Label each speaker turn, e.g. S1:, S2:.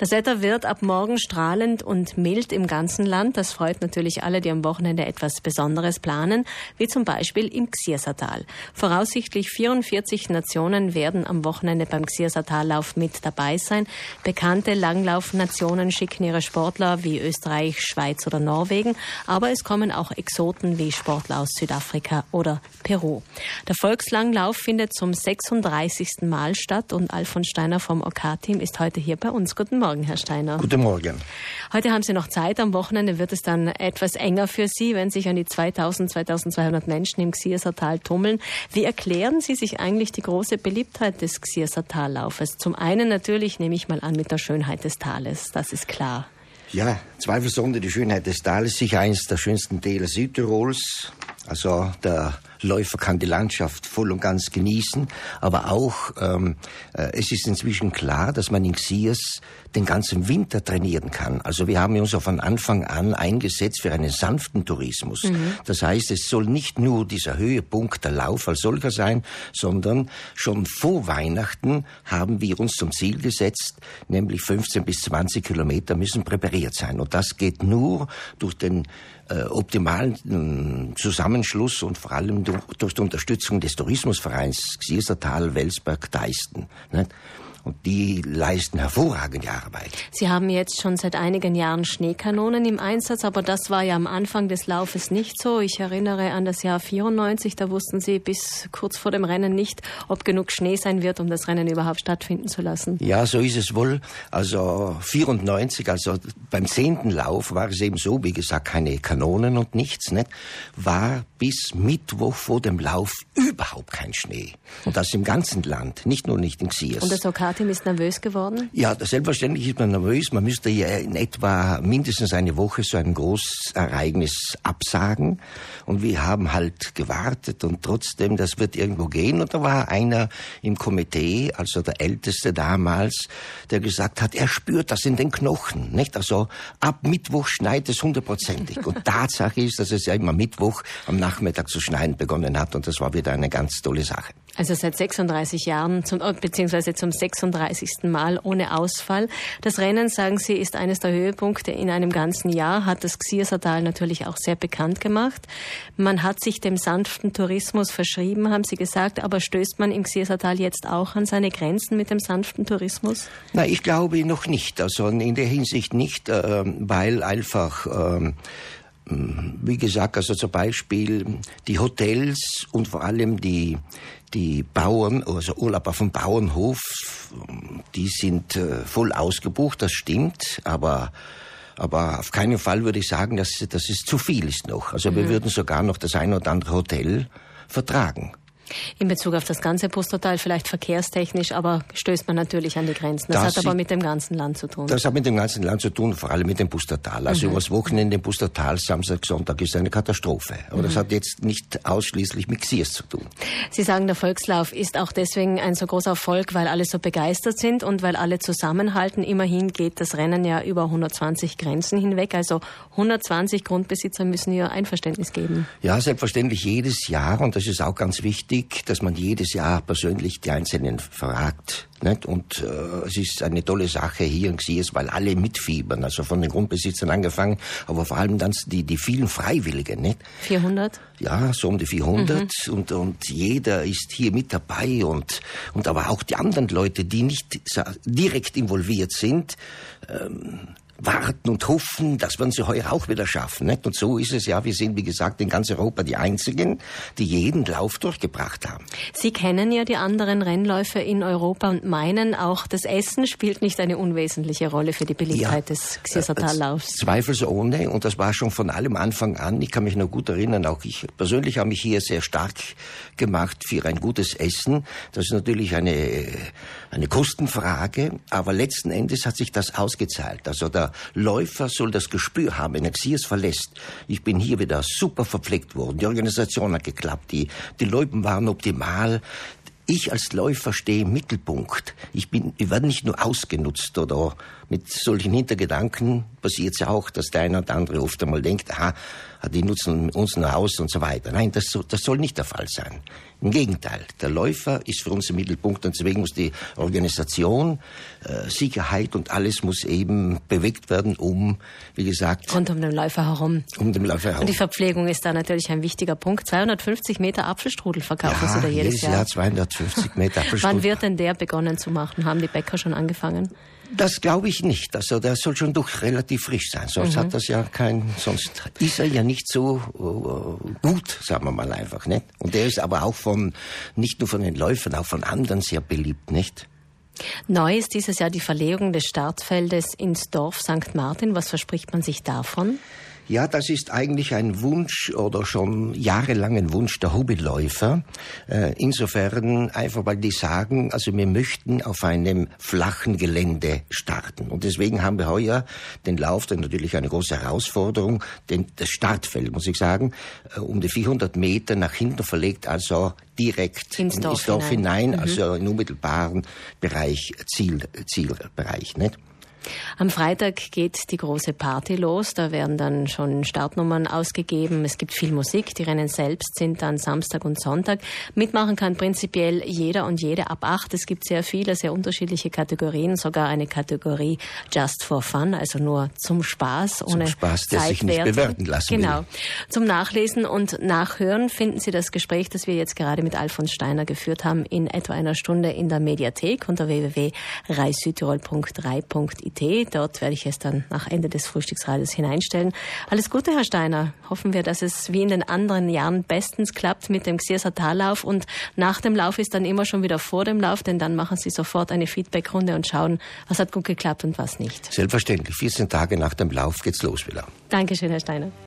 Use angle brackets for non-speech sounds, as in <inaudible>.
S1: Das Wetter wird ab morgen strahlend und mild im ganzen Land. Das freut natürlich alle, die am Wochenende etwas Besonderes planen, wie zum Beispiel im Xiersatal. Voraussichtlich 44 Nationen werden am Wochenende beim Xiersatallauf mit dabei sein. Bekannte Langlaufnationen schicken ihre Sportler wie Österreich, Schweiz oder Norwegen, aber es kommen auch Exoten wie Sportler aus Südafrika oder Peru. Der Volkslanglauf findet zum 36. Mal statt und Alfons Steiner vom OK-Team ist heute hier bei uns. Guten Morgen. Morgen, Herr Steiner.
S2: Guten Morgen.
S1: Heute haben Sie noch Zeit. Am Wochenende wird es dann etwas enger für Sie, wenn sich an die 2000, 2200 Menschen im Xiersertal tummeln. Wie erklären Sie sich eigentlich die große Beliebtheit des Xiersertallaufes? Zum einen natürlich, nehme ich mal an, mit der Schönheit des Tales. Das ist klar.
S2: Ja, zweifelsohne die Schönheit des Tales, sicher eines der schönsten Täler Südtirols. Also der Läufer kann die Landschaft voll und ganz genießen, aber auch ähm, äh, es ist inzwischen klar, dass man in Xiers den ganzen Winter trainieren kann. Also wir haben uns von Anfang an eingesetzt für einen sanften Tourismus. Mhm. Das heißt, es soll nicht nur dieser Höhepunkt der Lauf als solcher sein, sondern schon vor Weihnachten haben wir uns zum Ziel gesetzt, nämlich 15 bis 20 Kilometer müssen präpariert sein. Und das geht nur durch den äh, optimalen äh, Zusammenschluss und vor allem durch, die Unterstützung des Tourismusvereins Xiersertal, Welsberg, Deisten. Nicht? Und die leisten hervorragende Arbeit.
S1: Sie haben jetzt schon seit einigen Jahren Schneekanonen im Einsatz, aber das war ja am Anfang des Laufes nicht so. Ich erinnere an das Jahr 94, da wussten Sie bis kurz vor dem Rennen nicht, ob genug Schnee sein wird, um das Rennen überhaupt stattfinden zu lassen.
S2: Ja, so ist es wohl. Also 94, also beim zehnten Lauf war es eben so, wie gesagt, keine Kanonen und nichts, nicht? War bis Mittwoch vor dem Lauf überhaupt kein Schnee. Und das im ganzen Land, nicht nur nicht in Xiers.
S1: Und das Okatim ist nervös geworden?
S2: Ja, selbstverständlich ist man nervös. Man müsste ja in etwa mindestens eine Woche so ein Großereignis absagen. Und wir haben halt gewartet und trotzdem, das wird irgendwo gehen. Und da war einer im Komitee, also der Älteste damals, der gesagt hat, er spürt das in den Knochen. Nicht? Also ab Mittwoch schneit es hundertprozentig. Und Tatsache ist, dass es ja immer Mittwoch am Nachmittag zu schneien begonnen hat. Und das war wieder eine ganz tolle Sache.
S1: Also seit 36 Jahren, zum, äh, beziehungsweise zum 36. Mal ohne Ausfall. Das Rennen, sagen Sie, ist eines der Höhepunkte in einem ganzen Jahr, hat das Xiersertal natürlich auch sehr bekannt gemacht. Man hat sich dem sanften Tourismus verschrieben, haben Sie gesagt, aber stößt man im Xiersertal jetzt auch an seine Grenzen mit dem sanften Tourismus?
S2: Na, ich glaube noch nicht. Also in der Hinsicht nicht, äh, weil einfach äh, wie gesagt, also zum Beispiel die Hotels und vor allem die, die Bauern, also Urlaub auf dem Bauernhof, die sind äh, voll ausgebucht, das stimmt, aber aber auf keinen Fall würde ich sagen, dass, dass es zu viel ist noch. Also mhm. wir würden sogar noch das ein oder andere Hotel vertragen.
S1: In Bezug auf das ganze Posttotal, vielleicht verkehrstechnisch, aber stößt man natürlich an die Grenzen. Das, das hat aber mit dem ganzen Land zu tun.
S2: Das hat mit dem ganzen Land zu tun, vor allem mit dem Posttotal. Also mhm. übers Wochenende im Posttotal, Samstag, Sonntag ist eine Katastrophe. Aber mhm. das hat jetzt nicht ausschließlich mit Xiers zu tun.
S1: Sie sagen, der Volkslauf ist auch deswegen ein so großer Erfolg, weil alle so begeistert sind und weil alle zusammenhalten. Immerhin geht das Rennen ja über 120 Grenzen hinweg. Also 120 Grundbesitzer müssen ihr Einverständnis geben.
S2: Ja, selbstverständlich jedes Jahr und das ist auch ganz wichtig wichtig, dass man jedes Jahr persönlich die Einzelnen fragt. Nicht? Und äh, es ist eine tolle Sache hier in Xies, weil alle mitfiebern, also von den Grundbesitzern angefangen, aber vor allem dann die, die vielen Freiwilligen. Nicht?
S1: 400?
S2: Ja, so um die 400 mhm. und, und jeder ist hier mit dabei und, und aber auch die anderen Leute, die nicht direkt involviert sind, ähm, warten und hoffen, das werden sie heuer auch wieder schaffen. Nicht? Und so ist es ja, wir sind wie gesagt in ganz Europa die Einzigen, die jeden Lauf durchgebracht haben.
S1: Sie kennen ja die anderen Rennläufe in Europa und meinen, auch das Essen spielt nicht eine unwesentliche Rolle für die Beliebtheit ja, des Xiersertallaufs.
S2: Äh, zweifelsohne und das war schon von allem Anfang an. Ich kann mich noch gut erinnern, auch ich persönlich habe mich hier sehr stark gemacht für ein gutes Essen. Das ist natürlich eine, eine Kostenfrage, aber letzten Endes hat sich das ausgezahlt. Also der Läufer soll das Gespür haben, wenn er sie es verlässt. Ich bin hier wieder super verpflegt worden. Die Organisation hat geklappt. Die, die Leute waren optimal. Ich als Läufer stehe im Mittelpunkt. Ich bin, ich werde nicht nur ausgenutzt oder mit solchen Hintergedanken passiert es ja auch, dass der eine oder andere oft einmal denkt, aha, die nutzen uns nur aus und so weiter. Nein, das, das soll nicht der Fall sein. Im Gegenteil, der Läufer ist für uns im Mittelpunkt und deswegen muss die Organisation, äh, Sicherheit und alles muss eben bewegt werden, um, wie gesagt...
S1: Rund um den Läufer herum.
S2: Um den Läufer herum.
S1: Und die Verpflegung ist da natürlich ein wichtiger Punkt. 250 Meter Apfelstrudel verkaufen
S2: ja,
S1: Sie da jedes,
S2: jedes Jahr. Jahr 250 Meter <laughs> Apfelstrudel.
S1: Wann wird denn der begonnen zu machen? Haben die Bäcker schon angefangen?
S2: Das glaube ich nicht. Also der soll schon doch relativ frisch sein. Sonst mhm. hat das ja kein, sonst ist er ja nicht so uh, gut, sagen wir mal einfach, nicht? Und er ist aber auch von, nicht nur von den Läufern, auch von anderen sehr beliebt, nicht?
S1: Neu ist dieses Jahr die Verlegung des Startfeldes ins Dorf St. Martin. Was verspricht man sich davon?
S2: Ja, das ist eigentlich ein Wunsch oder schon jahrelangen Wunsch der Hobbyläufer. Äh, insofern einfach, weil die sagen, also wir möchten auf einem flachen Gelände starten. Und deswegen haben wir heuer den Lauf, der natürlich eine große Herausforderung, den, das Startfeld, muss ich sagen, äh, um die 400 Meter nach hinten verlegt, also direkt ins Dorf, ins Dorf hinein, hinein mhm. also in unmittelbaren Bereich, Ziel, Zielbereich, nicht?
S1: Am Freitag geht die große Party los. Da werden dann schon Startnummern ausgegeben. Es gibt viel Musik. Die Rennen selbst sind dann Samstag und Sonntag. Mitmachen kann prinzipiell jeder und jede ab acht. Es gibt sehr viele, sehr unterschiedliche Kategorien. Sogar eine Kategorie Just for Fun, also nur zum Spaß,
S2: ohne zum Spaß, der sich nicht bewerten lassen
S1: Genau.
S2: Will.
S1: Zum Nachlesen und Nachhören finden Sie das Gespräch, das wir jetzt gerade mit Alfons Steiner geführt haben, in etwa einer Stunde in der Mediathek unter www.reissüdtirol.3.it Dort werde ich es dann nach Ende des Frühstücksradios hineinstellen. Alles Gute, Herr Steiner. Hoffen wir, dass es wie in den anderen Jahren bestens klappt mit dem Xierser Tallauf und nach dem Lauf ist dann immer schon wieder vor dem Lauf, denn dann machen Sie sofort eine Feedbackrunde und schauen, was hat gut geklappt und was nicht.
S2: Selbstverständlich. 14 Tage nach dem Lauf geht's los wieder.
S1: Dankeschön, Herr Steiner.